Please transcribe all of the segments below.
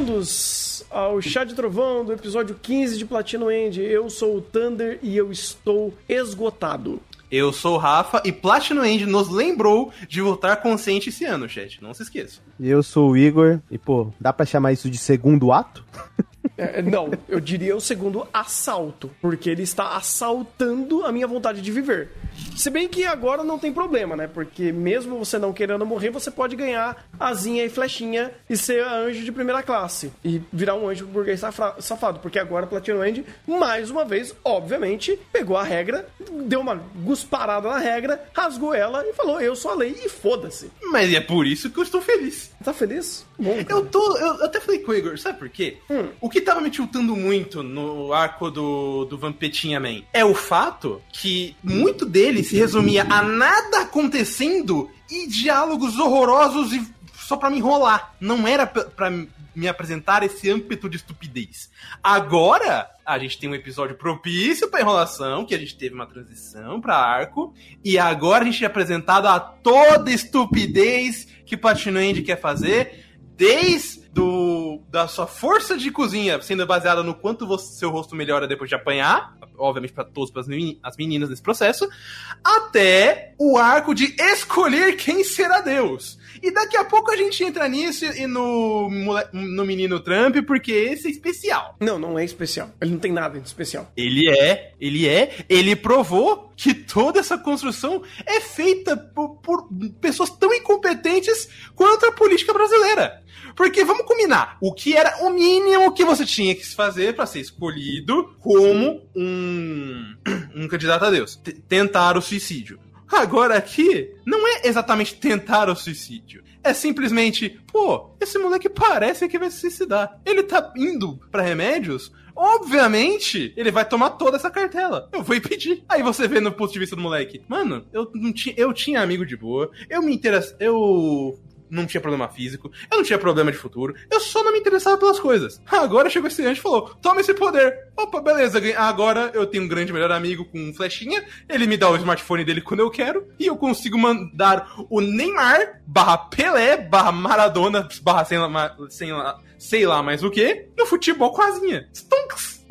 Bem-vindos ao Chá de Trovão do episódio 15 de Platino End. Eu sou o Thunder e eu estou esgotado. Eu sou o Rafa e Platinum End nos lembrou de voltar consciente esse ano, chat. Não se esqueça. E eu sou o Igor. E, pô, dá pra chamar isso de segundo ato? É, não, eu diria o segundo assalto, porque ele está assaltando a minha vontade de viver. Se bem que agora não tem problema, né? Porque mesmo você não querendo morrer, você pode ganhar asinha e flechinha e ser anjo de primeira classe. E virar um anjo burguês safado. Porque agora Platinum End, mais uma vez, obviamente, pegou a regra, deu uma gusparada na regra, rasgou ela e falou: Eu sou a lei e foda-se. Mas é por isso que eu estou feliz. Tá feliz? Bom, eu tô. Eu até falei com o Igor, sabe por quê? Hum. O que tava me tiltando muito no arco do, do Vampetinha Man é o fato que muito dele se resumia a nada acontecendo e diálogos horrorosos e só para me enrolar. Não era para me apresentar esse âmbito de estupidez. Agora, a gente tem um episódio propício para enrolação, que a gente teve uma transição para arco, e agora a gente é apresentado a toda estupidez que Platino End quer fazer, desde do, da sua força de cozinha sendo baseada no quanto você, seu rosto melhora depois de apanhar, obviamente para para as meninas nesse processo, até o arco de escolher quem será Deus. E daqui a pouco a gente entra nisso e no, no menino Trump, porque esse é especial. Não, não é especial. Ele não tem nada de especial. Ele é, ele é. Ele provou que toda essa construção é feita por, por pessoas tão incompetentes quanto a política brasileira. Porque vamos combinar, o que era o mínimo que você tinha que fazer para ser escolhido como um, um candidato a Deus? T tentar o suicídio. Agora aqui, não é exatamente tentar o suicídio. É simplesmente, pô, esse moleque parece que vai se suicidar. Ele tá indo para remédios Obviamente, ele vai tomar toda essa cartela. Eu vou impedir. Aí você vê no ponto de vista do moleque. Mano, eu, não tinha, eu tinha amigo de boa. Eu me interessa. Eu não tinha problema físico, eu não tinha problema de futuro, eu só não me interessava pelas coisas. Agora chegou esse anjo e falou: toma esse poder. Opa, beleza, agora eu tenho um grande melhor amigo com flechinha, ele me dá o smartphone dele quando eu quero, e eu consigo mandar o Neymar barra Pelé barra Maradona barra sei lá, sei lá, sei lá mais o que, no futebol com asinha.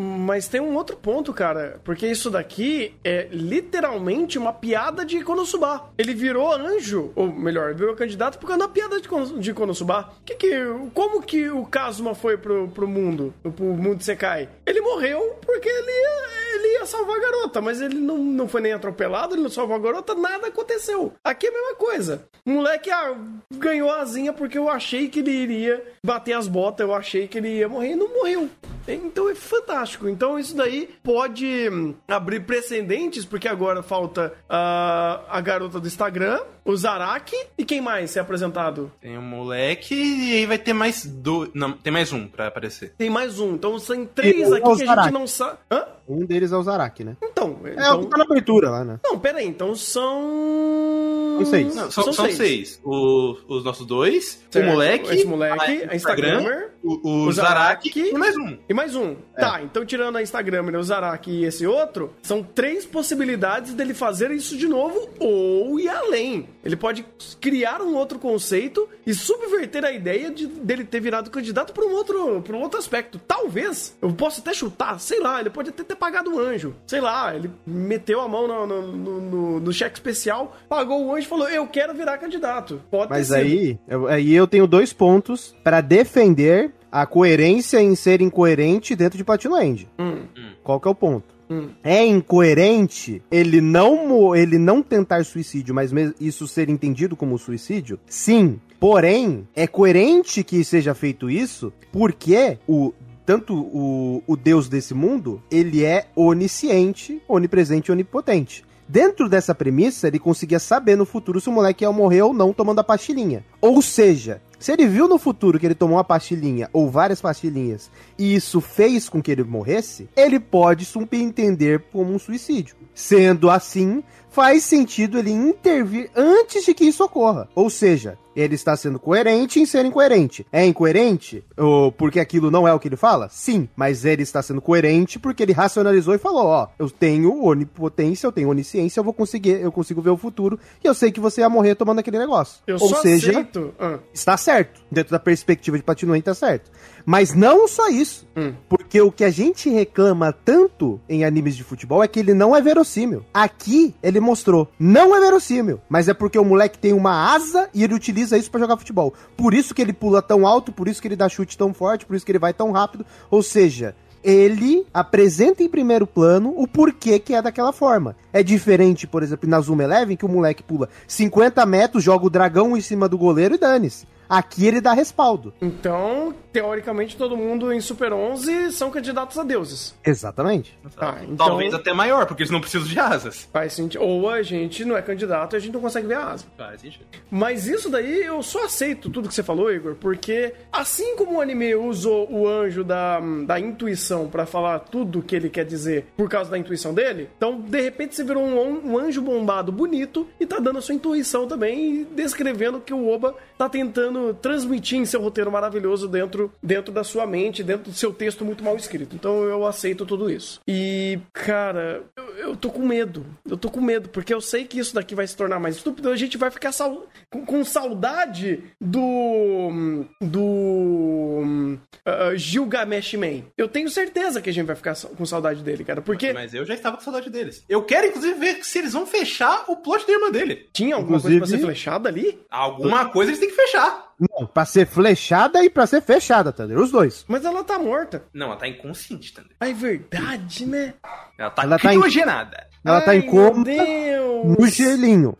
Mas tem um outro ponto, cara, porque isso daqui é literalmente uma piada de Konosuba. Ele virou anjo, ou melhor, virou candidato por causa da piada de, Konosuba. Que que, como que o Kazuma foi pro, pro mundo, pro mundo Sekai? Ele morreu porque ele ia, ele ia salvar a garota, mas ele não, não foi nem atropelado, ele não salvou a garota, nada aconteceu. Aqui é a mesma coisa. O moleque ah, ganhou asinha porque eu achei que ele iria bater as botas, eu achei que ele ia morrer e não morreu. Então é fantástico. Então isso daí pode hum, abrir precedentes, porque agora falta uh, a garota do Instagram, o Zaraki e quem mais é apresentado? Tem um moleque e aí vai ter mais dois. Não, tem mais um pra aparecer. Tem mais um. Então são três aqui que a gente não sabe. Hã? Um deles é o Zaraki, né? Então. É então... o que tá na abertura lá, né? Não, pera aí. Então são. São seis. Não, são, são, são, seis. seis. O, os nossos dois, certo. o moleque, Esse moleque, a, a Instagram, o, o, o Zaraki, Zaraki, e mais um. E mais um. É. Tá, então tirando a Instagram, né, o Zaraki e esse outro, são três possibilidades dele fazer isso de novo ou ir além. Ele pode criar um outro conceito e subverter a ideia de, dele ter virado candidato para um outro para um outro aspecto. Talvez, eu posso até chutar, sei lá, ele pode até ter pagado um anjo. Sei lá, ele meteu a mão no, no, no, no cheque especial, pagou o anjo e falou: Eu quero virar candidato. Pode Mas aí, eu, aí eu tenho dois pontos para defender a coerência em ser incoerente dentro de Patiland. Hum. Qual que é o ponto? É incoerente ele não ele não tentar suicídio, mas isso ser entendido como suicídio? Sim. Porém, é coerente que seja feito isso porque o tanto o, o Deus desse mundo, ele é onisciente, onipresente e onipotente. Dentro dessa premissa, ele conseguia saber no futuro se o moleque ia morrer ou não tomando a pastilhinha. Ou seja, se ele viu no futuro que ele tomou uma pastilhinha ou várias pastilhinhas e isso fez com que ele morresse, ele pode subentender como um suicídio. Sendo assim, faz sentido ele intervir antes de que isso ocorra. Ou seja, ele está sendo coerente em ser incoerente. É incoerente ou porque aquilo não é o que ele fala? Sim, mas ele está sendo coerente porque ele racionalizou e falou, ó, eu tenho onipotência, eu tenho onisciência, eu vou conseguir, eu consigo ver o futuro e eu sei que você ia morrer tomando aquele negócio. Eu ou seja, aceito. Ah. está certo. Dentro da perspectiva de Patinoen está certo. Mas não só isso. Hum. Porque o que a gente reclama tanto em animes de futebol é que ele não é verossímil. Aqui, ele mostrou. Não é verossímil. Mas é porque o moleque tem uma asa e ele utiliza isso pra jogar futebol. Por isso que ele pula tão alto, por isso que ele dá chute tão forte, por isso que ele vai tão rápido. Ou seja, ele apresenta em primeiro plano o porquê que é daquela forma. É diferente, por exemplo, na Zuma Eleven, que o moleque pula 50 metros, joga o dragão em cima do goleiro e dane-se. Aqui ele dá respaldo. Então, teoricamente, todo mundo em Super 11 são candidatos a deuses. Exatamente. Ah, então- Talvez até maior, porque eles não precisam de asas. Faz sentido. Ou a gente não é candidato e a gente não consegue ver a asa. Faz sentido. Mas isso daí eu só aceito tudo que você falou, Igor, porque assim como o anime usou o anjo da, da intuição pra falar tudo que ele quer dizer por causa da intuição dele, então de repente você virou um, um anjo bombado bonito e tá dando a sua intuição também e descrevendo que o Oba tá tentando transmitir em seu roteiro maravilhoso dentro, dentro da sua mente, dentro do seu texto muito mal escrito. Então eu aceito tudo isso. E, cara, eu, eu tô com medo. Eu tô com medo, porque eu sei que isso daqui vai se tornar mais estúpido. A gente vai ficar sal- com, com saudade do. do. uh, Gilgamesh Man. Eu tenho certeza que a gente vai ficar com saudade dele, cara. Porque Mas eu já estava com saudade deles. Eu quero, inclusive, ver se eles vão fechar o plot da irmã dele. tinha alguma coisa pra ser Inclusive- flechada ali? Alguma coisa eles têm que fechar. Não, pra ser flechada e pra ser fechada, Thunder. Os dois. Mas ela tá morta. Não, ela tá inconsciente também. Ah, É verdade, né? Ela tá Ela tá em- criogenada. Ela tá Ai, em coma Meu Deus. no gelinho.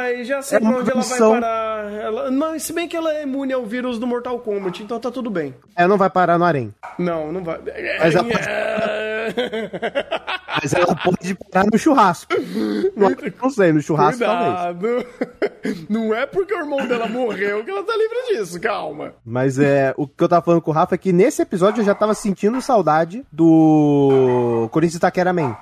Ai, já sei É pra onde ela vai parar. Ela... Não, se bem que ela é imune ao vírus do Mortal Kombat, então tá tudo bem. Ela não vai parar no harém. Não, não vai. Mas ela Mas ela pode parar no churrasco. Não, não sei, no churrasco talvez. Cuidado. Não é porque o irmão dela morreu que ela tá livre disso, calma. Mas é, o que eu tava falando com o Rafa é que nesse episódio eu já tava sentindo saudade do Corinthians Taquera Man.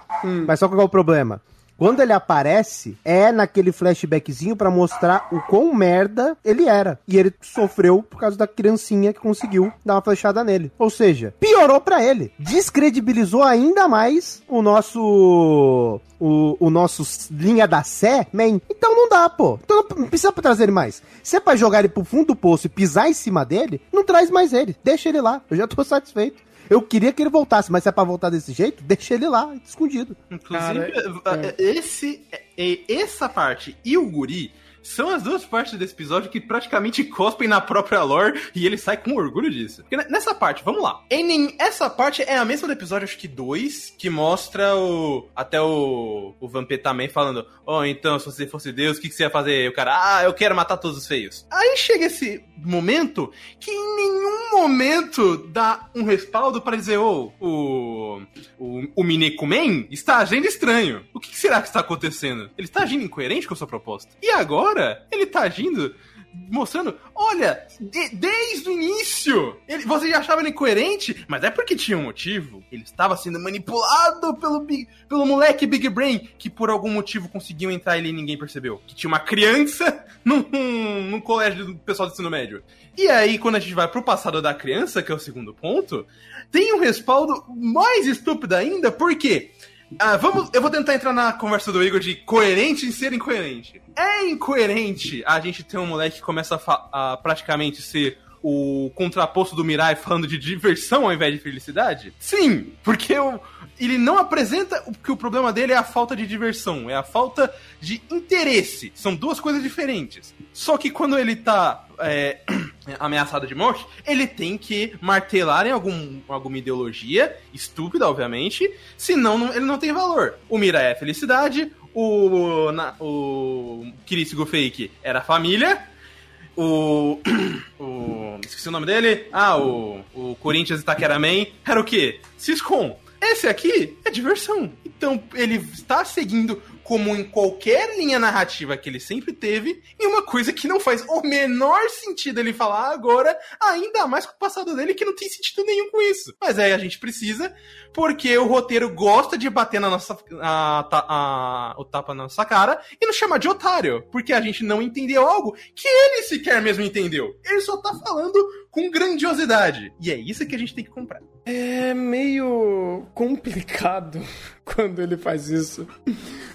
Mas só qual é o problema? Quando ele aparece, é naquele flashbackzinho pra mostrar o quão merda ele era. E ele sofreu por causa da criancinha que conseguiu dar uma flechada nele. Ou seja, piorou pra ele. Descredibilizou ainda mais o nosso. O, o nosso linha da Sé, man. Então não dá, pô. Então não precisa trazer ele mais. Se é pra jogar ele pro fundo do poço e pisar em cima dele, não traz mais ele. Deixa ele lá. Eu já tô satisfeito. Eu queria que ele voltasse, mas se é pra voltar desse jeito, deixa ele lá, escondido. Inclusive, Cara, eh, esse, eh, essa parte e o guri são as duas partes desse episódio que praticamente cospem na própria lore e ele sai com orgulho disso. Porque ne- nessa parte, vamos lá. Em essa parte é a mesma do episódio, acho que 2, que mostra o. Até o. O Vampeta também falando: Oh, então, se você fosse Deus, o que, que você ia fazer? E o cara, ah, eu quero matar todos os feios. Aí chega esse momento que em nenhum momento dá um respaldo pra dizer: Oh, o. O, o Minekumen está agindo estranho. O que, que será que está acontecendo? Ele está agindo incoerente com a sua proposta. E agora, ele está agindo mostrando, olha, de- desde o início, ele, você já achava ele incoerente, mas é porque tinha um motivo. Ele estava sendo manipulado pelo, pelo moleque Big Brain, que por algum motivo conseguiu entrar ali e ninguém percebeu. Que tinha uma criança num, num colégio do pessoal do ensino médio. E aí, quando a gente vai pro passado da criança, que é o segundo ponto, tem um respaldo mais estúpido ainda, porque ah, vamos, eu vou tentar entrar na conversa do Igor de coerente em ser incoerente. É incoerente a gente ter um moleque que começa a, a praticamente ser o contraposto do Mirai falando de diversão ao invés de felicidade? Sim, porque o- ele não apresenta que o problema dele é a falta de diversão, é a falta de interesse. São duas coisas diferentes. Só que quando ele tá é, ameaçado de morte, ele tem que martelar em algum, alguma ideologia, estúpida, obviamente, senão não- ele não tem valor. O Mirai é felicidade, o, na, o Kirisigo Fake era família, o, o. Esqueci o nome dele. Ah, o, o Corinthians Itaquera Man era o quê? Ciscom. Esse aqui é diversão. Então ele está seguindo como em qualquer linha narrativa que ele sempre teve, e uma coisa que não faz o menor sentido ele falar agora, ainda mais com o passado dele, que não tem sentido nenhum com isso. Mas aí a gente precisa, porque o roteiro gosta de bater na nossa. A, a, o tapa na nossa cara e nos chamar de otário, porque a gente não entendeu algo que ele sequer mesmo entendeu. Ele só tá falando com grandiosidade. E é isso que a gente tem que comprar. É meio complicado quando ele faz isso.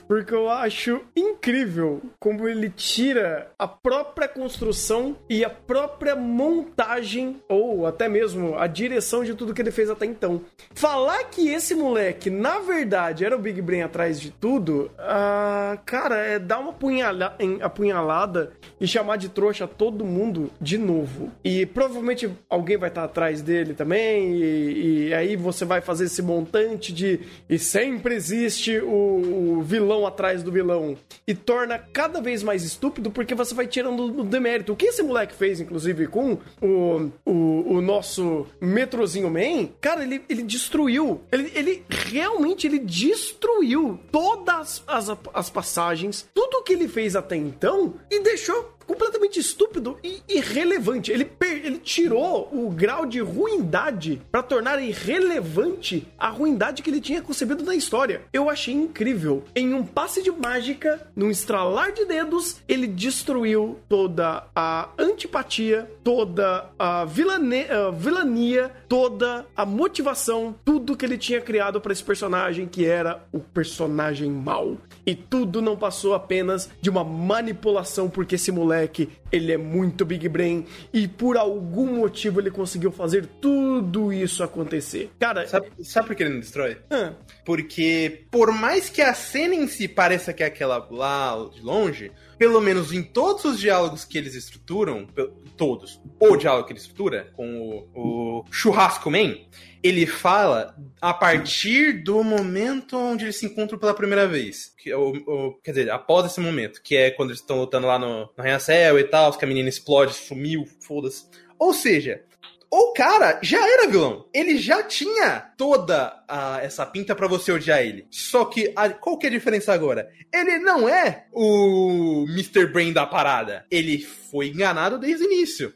Porque eu acho incrível como ele tira a própria construção e a própria montagem, ou até mesmo a direção de tudo que ele fez até então. Falar que esse moleque, na verdade, era o Big Brain atrás de tudo, ah, cara, é dar uma apunhala apunhalada e chamar de trouxa todo mundo de novo. E provavelmente alguém vai estar atrás dele também, e, e aí você vai fazer esse montante de. E sempre existe o, o vilão atrás do vilão. E torna cada vez mais estúpido porque você vai tirando o demérito. O que esse moleque fez, inclusive, com o, o, o nosso Metrozinho Man, cara, ele, ele destruiu. Ele, ele realmente ele destruiu todas as, as passagens, tudo que ele fez até então e deixou completamente estúpido e irrelevante. Ele, ele tirou o grau de ruindade para tornar irrelevante a ruindade que ele tinha concebido na história. Eu achei incrível. Em um passe de mágica, num estralar de dedos, ele destruiu toda a antipatia, toda a, vilane, a vilania, toda a motivação, tudo que ele tinha criado para esse personagem que era o personagem mau. E tudo não passou apenas de uma manipulação porque esse moleque moleque, ele é muito big brain e por algum motivo ele conseguiu fazer tudo isso acontecer. Cara, sabe, sabe por que ele não destrói? Ah. Porque por mais que a cena em si pareça que é aquela lá de longe, pelo menos em todos os diálogos que eles estruturam, todos, o diálogo que ele estrutura com o, o Churrasco Man, ele fala a partir do momento onde eles se encontram pela primeira vez. Que, é o, o, quer dizer, após esse momento, que é quando eles estão lutando lá no, no Arranha-Céu e tal, que a menina explode, sumiu, foda-se. Ou seja, o cara já era vilão. Ele já tinha toda a, essa pinta para você odiar ele. Só que a, qual que é a diferença agora? Ele não é o Mr. Brain da parada. Ele foi enganado desde o início.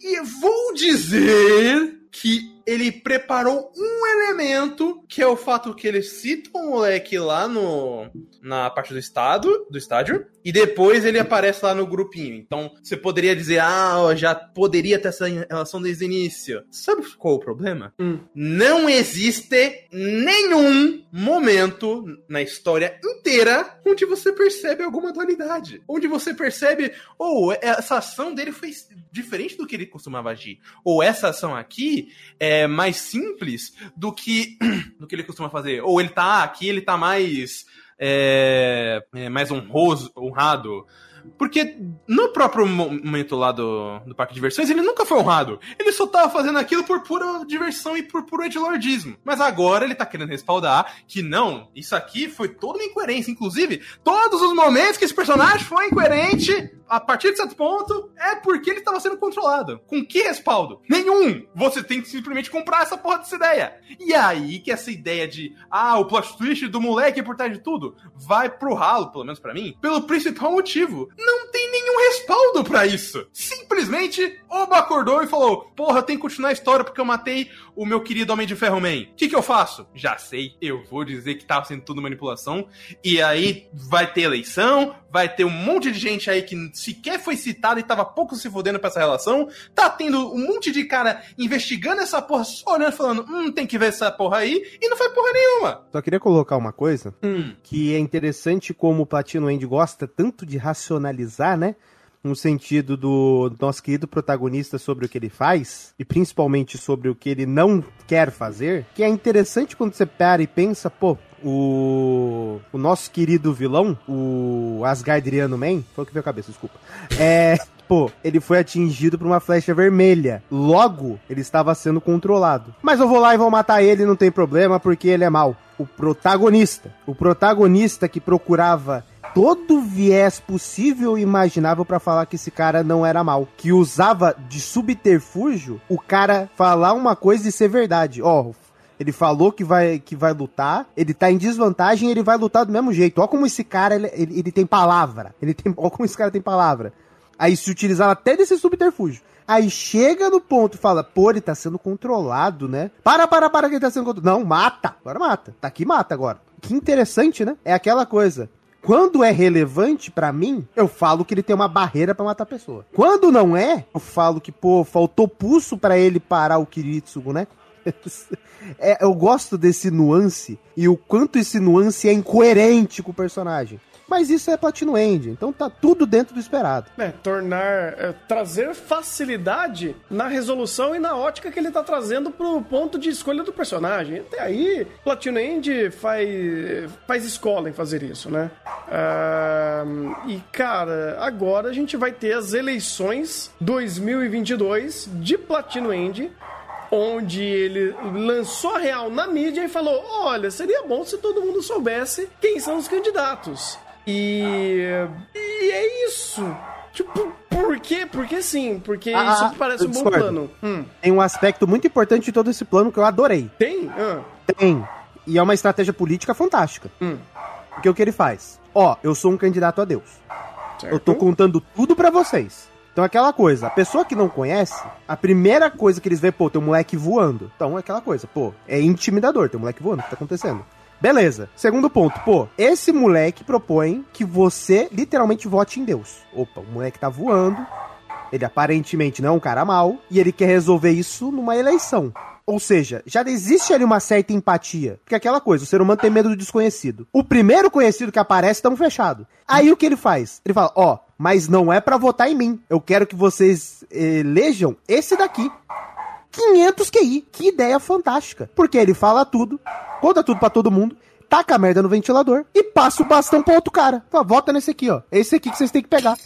E vou dizer que ele preparou um elemento, que é o fato que ele cita o moleque lá no, na parte do estado, do estádio, e depois ele aparece lá no grupinho. Então, você poderia dizer, ah, já poderia ter essa relação desde o início. Sabe qual o problema? Hum. Não existe nenhum momento na história inteira onde você percebe alguma dualidade. Onde você percebe, ou oh, essa ação dele foi diferente do que ele costumava agir. Ou essa ação aqui é é mais simples do que do que ele costuma fazer. Ou ele tá aqui, ele tá mais é, é, mais honroso, honrado. Porque no próprio momento lá do, do parque de diversões, ele nunca foi honrado. Ele só tava fazendo aquilo por pura diversão e por puro edgelordismo. Mas agora ele tá querendo respaldar que não, isso aqui foi toda uma incoerência. Inclusive, todos os momentos que esse personagem foi incoerente, a partir de certo ponto, é porque ele estava sendo controlado. Com que respaldo? Nenhum! Você tem que simplesmente comprar essa porra dessa ideia. E aí que essa ideia de, ah, o plot twist do moleque por trás de tudo, vai pro ralo, pelo menos para mim, pelo principal motivo. Não tem nenhum respaldo para isso. Simplesmente, Oba acordou e falou, porra, eu tenho que continuar a história porque eu matei o meu querido Homem de Ferro Man. O que que eu faço? Já sei, eu vou dizer que tava sendo tudo manipulação. E aí vai ter eleição, vai ter um monte de gente aí que sequer foi citada e tava pouco se fodendo pra essa relação. Tá tendo um monte de cara investigando essa porra, olhando falando, hum, tem que ver essa porra aí, e não foi porra nenhuma. Só queria colocar uma coisa, hum. que é interessante como o Platino End gosta tanto de racionalizar, né? no sentido do nosso querido protagonista sobre o que ele faz, e principalmente sobre o que ele não quer fazer, que é interessante quando você para e pensa, pô, o, o nosso querido vilão, o Asgardriano Man, foi o que veio a cabeça, desculpa. É. Pô, ele foi atingido por uma flecha vermelha. Logo, ele estava sendo controlado. Mas eu vou lá e vou matar ele, não tem problema, porque ele é mal. O protagonista. O protagonista que procurava todo viés possível e imaginável para falar que esse cara não era mal. Que usava de subterfúgio o cara falar uma coisa e ser verdade. Ó, oh, Ele falou que vai, que vai lutar, ele tá em desvantagem ele vai lutar do mesmo jeito. Olha como esse cara, ele, ele, ele tem palavra. Ele tem, olha como esse cara tem palavra. Aí se utilizar até desse subterfúgio. Aí chega no ponto e fala, pô, ele tá sendo controlado, né? Para, para, para que ele tá sendo controlado. Não, mata. Agora mata. Tá aqui, mata agora. Que interessante, né? É aquela coisa. Quando é relevante para mim, eu falo que ele tem uma barreira para matar a pessoa. Quando não é, eu falo que, pô, faltou pulso para ele parar o Kiritsugu, né? É, eu gosto desse nuance e o quanto esse nuance é incoerente com o personagem. Mas isso é Platino End, então tá tudo dentro do esperado. É, tornar. É, trazer facilidade na resolução e na ótica que ele tá trazendo pro ponto de escolha do personagem. Até aí, Platino End faz, faz escola em fazer isso, né? E, cara, agora a gente vai ter as eleições 2022 de Platino End onde ele lançou a real na mídia e falou: Olha, seria bom se todo mundo soubesse quem são os candidatos. E, e é isso. Tipo, por quê? Porque sim, porque ah, isso parece um bom plano. Hum. Tem um aspecto muito importante de todo esse plano que eu adorei. Tem? Ah. Tem. E é uma estratégia política fantástica. Hum. Porque o que ele faz? Ó, eu sou um candidato a Deus. Certo. Eu tô contando tudo para vocês. Então aquela coisa, a pessoa que não conhece, a primeira coisa que eles vê, pô, tem um moleque voando. Então é aquela coisa, pô, é intimidador, tem um moleque voando, o que tá acontecendo? Beleza. Segundo ponto, pô, esse moleque propõe que você literalmente vote em Deus. Opa, o moleque tá voando, ele aparentemente não é um cara mau, e ele quer resolver isso numa eleição. Ou seja, já existe ali uma certa empatia. Porque é aquela coisa, o ser humano tem medo do desconhecido. O primeiro conhecido que aparece, estamos fechado. Aí o que ele faz? Ele fala, ó, oh, mas não é para votar em mim. Eu quero que vocês elejam esse daqui. 500 QI. Que ideia fantástica. Porque ele fala tudo, conta tudo para todo mundo, taca a merda no ventilador e passa o bastão pro outro cara. Fala, vota nesse aqui, ó. Esse aqui que vocês têm que pegar.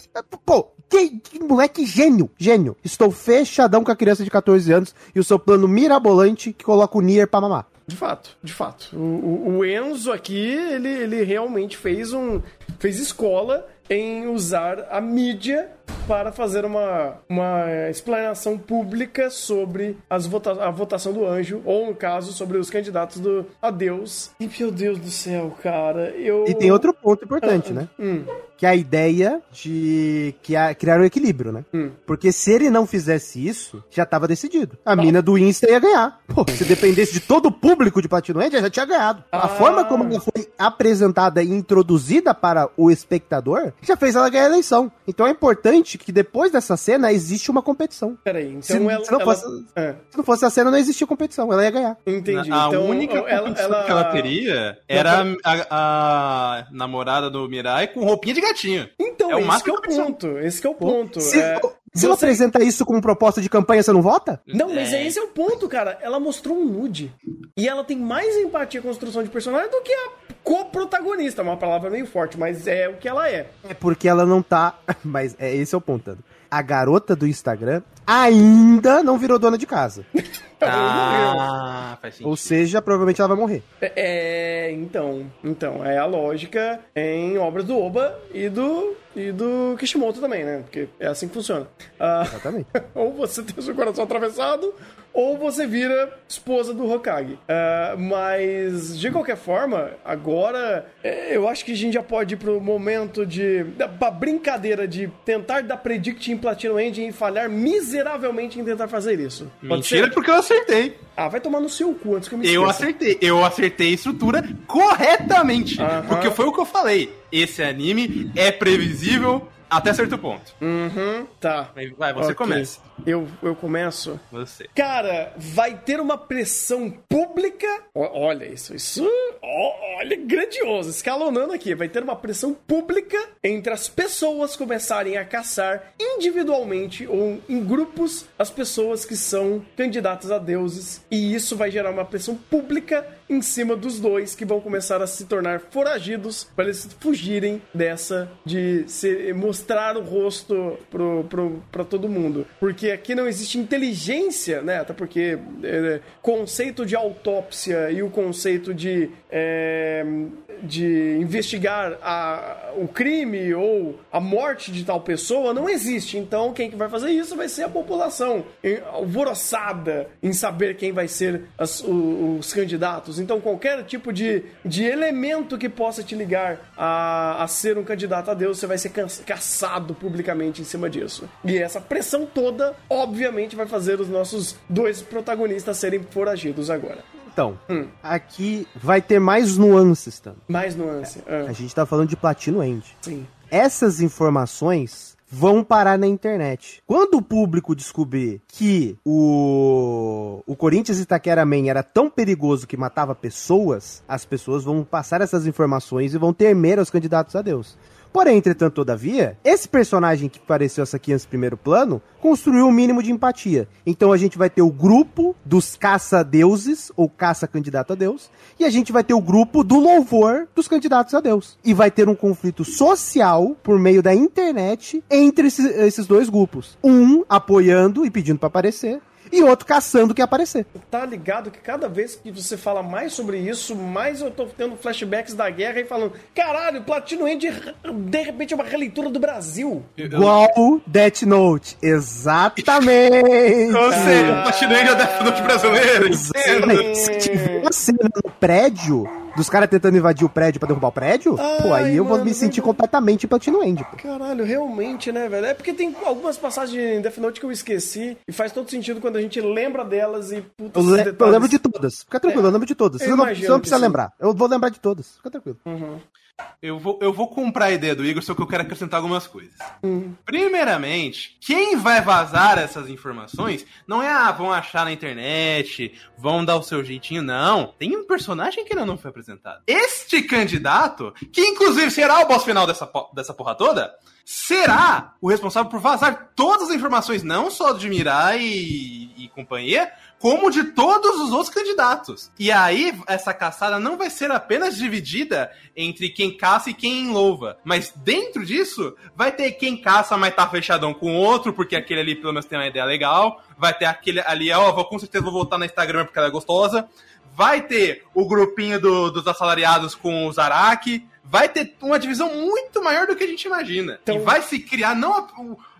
Pô, que, que, moleque gênio, gênio. Estou fechadão com a criança de 14 anos e o seu plano mirabolante que coloca o Nier pra mamar. De fato, de fato. O, o, o Enzo aqui, ele, ele realmente fez um. Fez escola em usar a mídia para fazer uma, uma explanação pública sobre as vota a votação do anjo, ou no caso, sobre os candidatos do a Deus. E meu Deus do céu, cara, eu. E tem outro ponto importante, ah, né? Hum. Que é a ideia de que a, criar um equilíbrio, né? Hum. Porque se ele não fizesse isso, já estava decidido. A mina do Insta ia ganhar. Pô, se dependesse de todo o público de Platino End, já tinha ganhado. Ah. A forma como ela foi apresentada e introduzida para o espectador já fez ela ganhar a eleição. Então é importante que depois dessa cena existe uma competição. Peraí, então se, ela, se, não ela... Fosse, é. se não fosse a cena, não existia competição. Ela ia ganhar. Entendi. A, então, única competição ela, que ela teria era a, a, namorada do Mirai com roupinha de gatinho. Então, é o esse que é o ponto. Esse que é o ponto. Se, é... Se você apresenta isso como proposta de campanha, você não vota? Não, mas é. esse é o ponto, cara. Ela mostrou um nude. E ela tem mais empatia com a construção de personagem do que a co-protagonista. Uma palavra meio forte, mas é o que ela é. É porque ela não tá. Mas é esse é o ponto. A garota do Instagram ainda não virou dona de casa. Ah, faz sentido. Ou seja, provavelmente ela vai morrer. É, é, então, então, é a lógica em obras do Oba e do e do Kishimoto também, né? Porque é assim que funciona. Ah, Exatamente. ou você tem o seu coração atravessado, ou você vira esposa do Hokage. Uh, mas, de qualquer forma, agora é, eu acho que a gente já pode ir pro momento de. pra brincadeira de tentar dar predict em Platinum Engine e falhar miseravelmente em tentar fazer isso. Pode Mentira, ser? porque eu acertei. Ah, vai tomar no seu cu antes que eu me esqueça. Eu acertei. Eu acertei a estrutura corretamente. Uh -huh. Porque foi o que eu falei. Esse anime é previsível até certo ponto. Uhum, tá. Vai, você okay. começa. Eu, eu começo. Você. Cara, vai ter uma pressão pública. olha isso, isso. olha, grandioso. Escalonando aqui. Vai ter uma pressão pública entre as pessoas começarem a caçar individualmente ou em grupos as pessoas que são candidatas a deuses. E isso vai gerar uma pressão pública em cima dos dois que vão começar a se tornar foragidos para eles fugirem dessa de se mostrar o rosto pra todo mundo. Porque aqui não existe inteligência, né? Até porque é, conceito de autópsia e o conceito de é, de investigar a, o crime ou a morte de tal pessoa não existe. Então, quem que vai fazer isso vai ser a população alvoroçada em saber quem vai ser as, os, os, candidatos. Então, qualquer tipo de, de elemento que possa te ligar a, a ser um candidato a Deus, você vai ser caçado publicamente em cima disso. E essa pressão toda, obviamente, vai fazer os nossos dois protagonistas serem foragidos agora. Então, hum. aqui vai ter mais nuances também. Mais nuances. É, ah. A gente tá falando de Platino End. Sim. Essas informações vão parar na internet. Quando o público descobrir que o, o Corinthians Itaquera-Man era tão perigoso que matava pessoas, as pessoas vão passar essas informações e vão temer aos candidatos a Deus. Porém, entretanto, todavia, esse personagem que apareceu essa aqui antes primeiro plano construiu um mínimo de empatia. Então a gente vai ter o grupo dos caça-deuses, ou caça-candidato a Deus, e a gente vai ter o grupo do louvor dos candidatos a Deus. E vai ter um conflito social por meio da internet entre esses dois grupos. Um apoiando e pedindo para aparecer, e outro caçando que aparecer. Tá ligado que cada vez que você fala mais sobre isso, mais eu tô tendo flashbacks da guerra e falando: caralho, Platino End de repente é uma releitura do Brasil. Igual Death Note. Exatamente. Ou seja, o Platino End é o Death Note brasileiro. Exatamente. Se tiver uma cena no prédio dos caras tentando invadir o prédio pra derrubar o prédio, Ai, pô, aí eu mano, vou me sentir verdade. completamente Platino End, pô. Caralho, realmente, né, velho? É porque tem algumas passagens em Death Note que eu esqueci e faz todo sentido quando a gente lembra delas e puta, eu, le eu lembro de todas. Fica tranquilo, é, eu lembro de todas. Você não, você não precisa sim. lembrar. Eu vou lembrar de todas. Fica tranquilo. Uhum. Eu vou, eu vou comprar a ideia do Igor, só que eu quero acrescentar algumas coisas. Uhum. Primeiramente, quem vai vazar essas informações não é, ah, vão achar na internet, vão dar o seu jeitinho, não. Tem um personagem que ainda não foi apresentado. Este candidato, que inclusive será o boss final dessa, dessa porra toda, será o responsável por vazar todas as informações, não só de Mirai e, e companhia, como de todos os outros candidatos. E aí, essa caçada não vai ser apenas dividida entre quem caça e quem louva. Mas dentro disso, vai ter quem caça, mas tá fechadão com outro, porque aquele ali pelo menos tem uma ideia legal. Vai ter aquele ali, ó, vou, com certeza vou voltar na Instagram porque ela é gostosa. Vai ter o grupinho do, dos assalariados com o Zaraki. Vai ter uma divisão muito maior do que a gente imagina. Então... E vai se criar não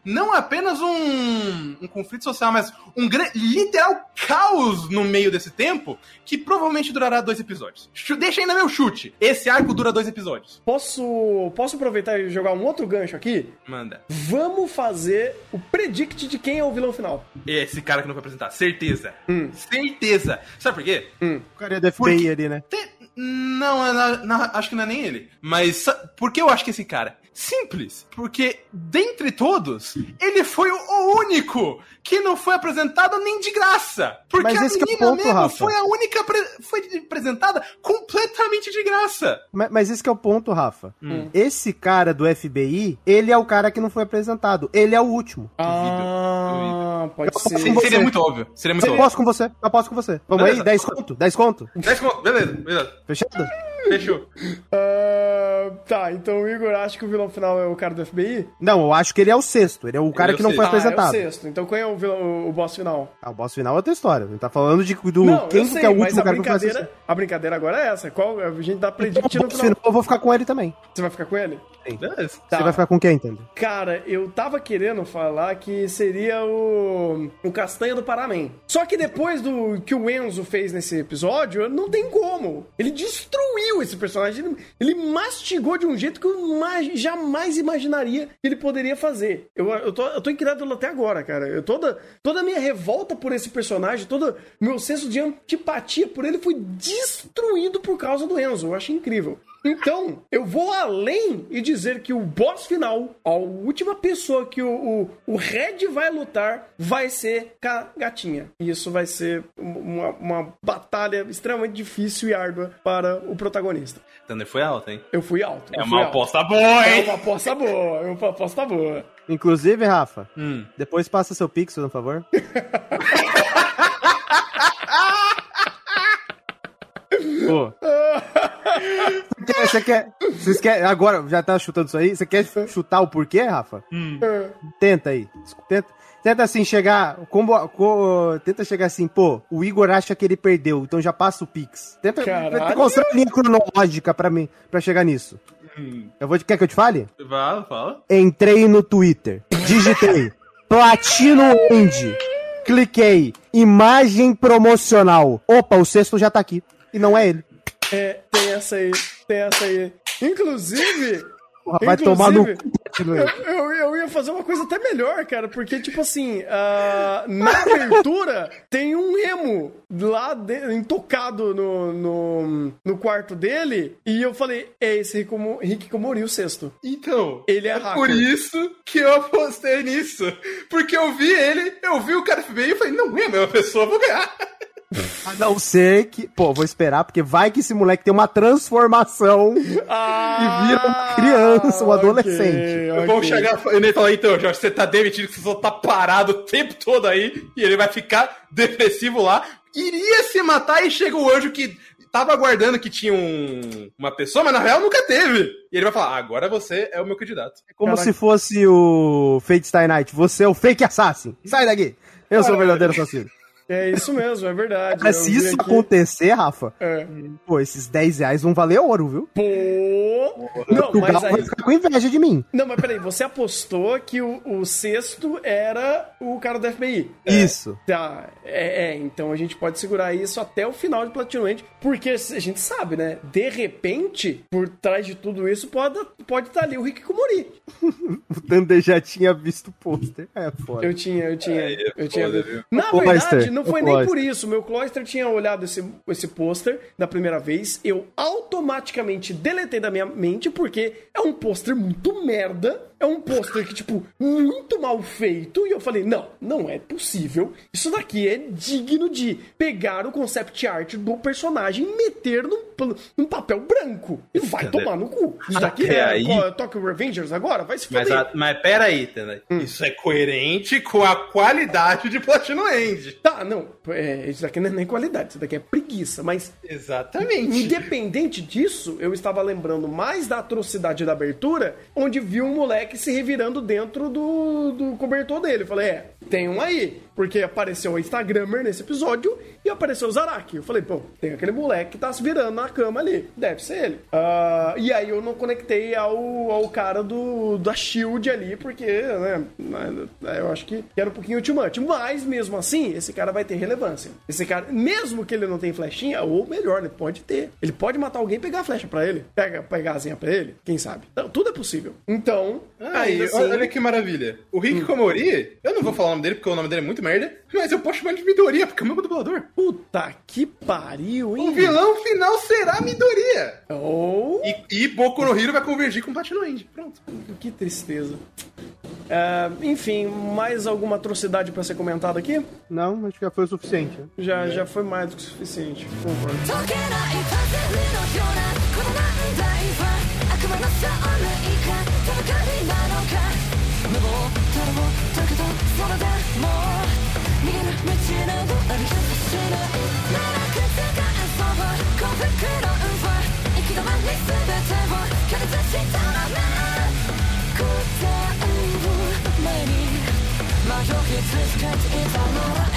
não apenas um, um conflito social, mas um literal caos no meio desse tempo que provavelmente durará dois episódios. Deixa ainda meu chute. Esse arco dura dois episódios. Posso, posso aproveitar e jogar um outro gancho aqui? Manda. Vamos fazer o predict de quem é o vilão final. Esse cara que não vai apresentar. Certeza. Hum. Certeza. Sabe por quê? Hum. O cara é da FBI ali, né? Tem... Não, não, não, acho que não é nem ele. Mas por que eu acho que esse cara? Simples, porque dentre todos, ele foi o único que não foi apresentado nem de graça. Porque mas a esse menina é o ponto, mesmo Rafa. foi a única foi apresentada completamente de graça. Mas, mas esse é o ponto, Rafa. Hum. Esse cara do FBI, ele é o cara que não foi apresentado. Ele é o último. Ah, pode ser. Seria muito óbvio. Seria muito eu óbvio. posso com você. Eu posso com você. Vamos beleza. aí? 10 conto? 10 conto? 10 conto. Beleza, beleza. Fechado? Fechou. Uh, tá, então o Igor acha que o vilão final é o cara do FBI? Não, eu acho que ele é o sexto. Ele é o cara ele é que não foi apresentado. Ah, é o sexto. Então quem é o, vilão, o boss final? Ah, o boss final é outra história. Ele tá falando de do não, quem sei, que é o último cara que foi apresentado. A brincadeira agora é essa. Qual, a gente dá predict no final. Eu vou ficar com ele também. Você vai ficar com ele? Sim. Tá. Você vai ficar com quem, entende? Cara, eu tava querendo falar que seria o, o Castanha do Paraná. Só que depois do que o Enzo fez nesse episódio, não tem como. Ele destruiu esse personagem. Ele, ele mastigou de um jeito que eu jamais imaginaria que ele poderia fazer. Eu, eu, tô, eu tô incrédulo até agora, cara. Eu, toda, toda a minha revolta por esse personagem, todo meu senso de antipatia por ele foi destruído por causa do Enzo. Eu acho incrível. Então, eu vou além e dizer que o boss final, a última pessoa que o, o, o Red vai lutar, vai ser a gatinha. E isso vai ser uma, uma batalha extremamente difícil e árdua para o protagonista. Thunder foi alto, hein? Eu fui alto. É uma aposta boa, hein? É uma aposta boa, é uma aposta boa. Inclusive, Rafa, hum. depois passa seu pixel, por favor. Pô. Você quer, Vocês querem. Agora, já tá chutando isso aí? Você quer chutar o porquê, Rafa? Hum. Tenta aí. Tenta, tenta assim chegar. Como, co- tenta chegar assim, pô, o Igor acha que ele perdeu, então já passa o Pix. Tenta, tenta construir uma linha cronológica pra mim, pra chegar nisso. Hum. Eu vou, quer que eu te fale? Fala, fala. Entrei no Twitter, digitei Platino End, cliquei imagem promocional. Opa, o sexto já tá aqui. E não é ele. É, tem essa aí, tem essa aí. Inclusive, Porra, Vai tomar no cu, eu, eu, eu ia fazer uma coisa até melhor, cara, porque, tipo assim, ah, na abertura tem um emo lá de- intocado no, no, no quarto dele, e eu falei, é esse Rick Mo- Rick Komori, o sexto. Então, Ele é hacker. por isso que eu apostei nisso. Porque eu vi ele, eu vi o cara FBI e falei, não é a mesma pessoa, vou ganhar. A não ser que. Pô, vou esperar, porque vai que esse moleque tem uma transformação Ah, e vira uma criança, um adolescente. ok. Vamos chegar e falar, então, Jorge, você tá demitido, que você só tá parado o tempo todo aí, e ele vai ficar depressivo lá, iria se matar e chega o anjo que tava aguardando que tinha um- uma pessoa, mas na real nunca teve. E ele vai falar, agora você é o meu candidato. É como Caraca. se fosse o Fate Stay Night. Você é o fake assassin. Sai daqui. Eu sou o verdadeiro assassino. É isso mesmo, é verdade. Mas se isso aqui. acontecer, Rafa, É. pô, esses 10 reais vão valer ouro, viu? Pô! Não, o mas Galo vai aí. ficar com inveja de mim. Não, mas peraí, você apostou que o, o sexto era o cara do FBI. Isso. Tá, é, é, então a gente pode segurar isso até o final de Platinum End, porque a gente sabe, né? De repente, por trás de tudo isso, pode estar pode tá ali o Rick Kumori. O Thunder já tinha visto o pôster. É foda. Eu tinha, eu tinha, É, é eu tinha. foda, viu? Na O verdade, não foi nem por isso. Meu Cloyster tinha olhado esse, esse pôster da primeira vez. Eu automaticamente deletei da minha mente, porque é um pôster muito merda. É um pôster que, tipo, muito mal feito. E eu falei, não, não é possível. Isso daqui é digno de pegar o concept art do personagem e meter num, num papel branco. E vai Cadê? tomar no cu. Isso daqui Até é aí- Tokyo Revengers agora? Vai se Mas, foder. a, mas pera aí, Tana. Isso é coerente com a qualidade de Platinum End. Tá, não. É, isso daqui não é nem qualidade, isso daqui é preguiça. Mas, Exatamente. independente disso, eu estava lembrando mais da atrocidade da abertura, onde vi um moleque se revirando dentro do, do cobertor dele. Eu falei, é, tem um aí. Porque apareceu o Instagrammer nesse episódio e apareceu o Zaraki. Eu falei, pô, tem aquele moleque que tá se virando na cama ali. Deve ser ele. Ah, e aí eu não conectei ao, ao cara do, da Shield ali, porque, né, eu acho que era um pouquinho much. Mas, mesmo assim, esse cara vai ter relevância. Esse cara, mesmo que ele não tenha flechinha, ou melhor, ele pode ter. Ele pode matar alguém e pegar a flecha pra ele. Pega, pegar a asinha pra ele. Quem sabe? Então, tudo é possível. Então, Aí, ainda assim... olha que maravilha. O Rick Komori, eu não vou falar o nome dele porque o nome dele é muito merda, mas eu posso chamar ele de Midoriya, porque é o meu dublador. Puta que pariu, hein? O vilão final será Midoriya. Oh, E, e Boku no Hero vai convergir com Platinum End. Pronto. que tristeza. É, enfim, mais alguma atrocidade pra ser comentada aqui? Não, acho que já foi o suficiente. né? Já, já foi mais do que o suficiente. Concordo. けどそれでも逃げる道などありはしないならく世界そう幸福のは行き止まり全てを拒絶したらな答えを前に迷い続けていたのは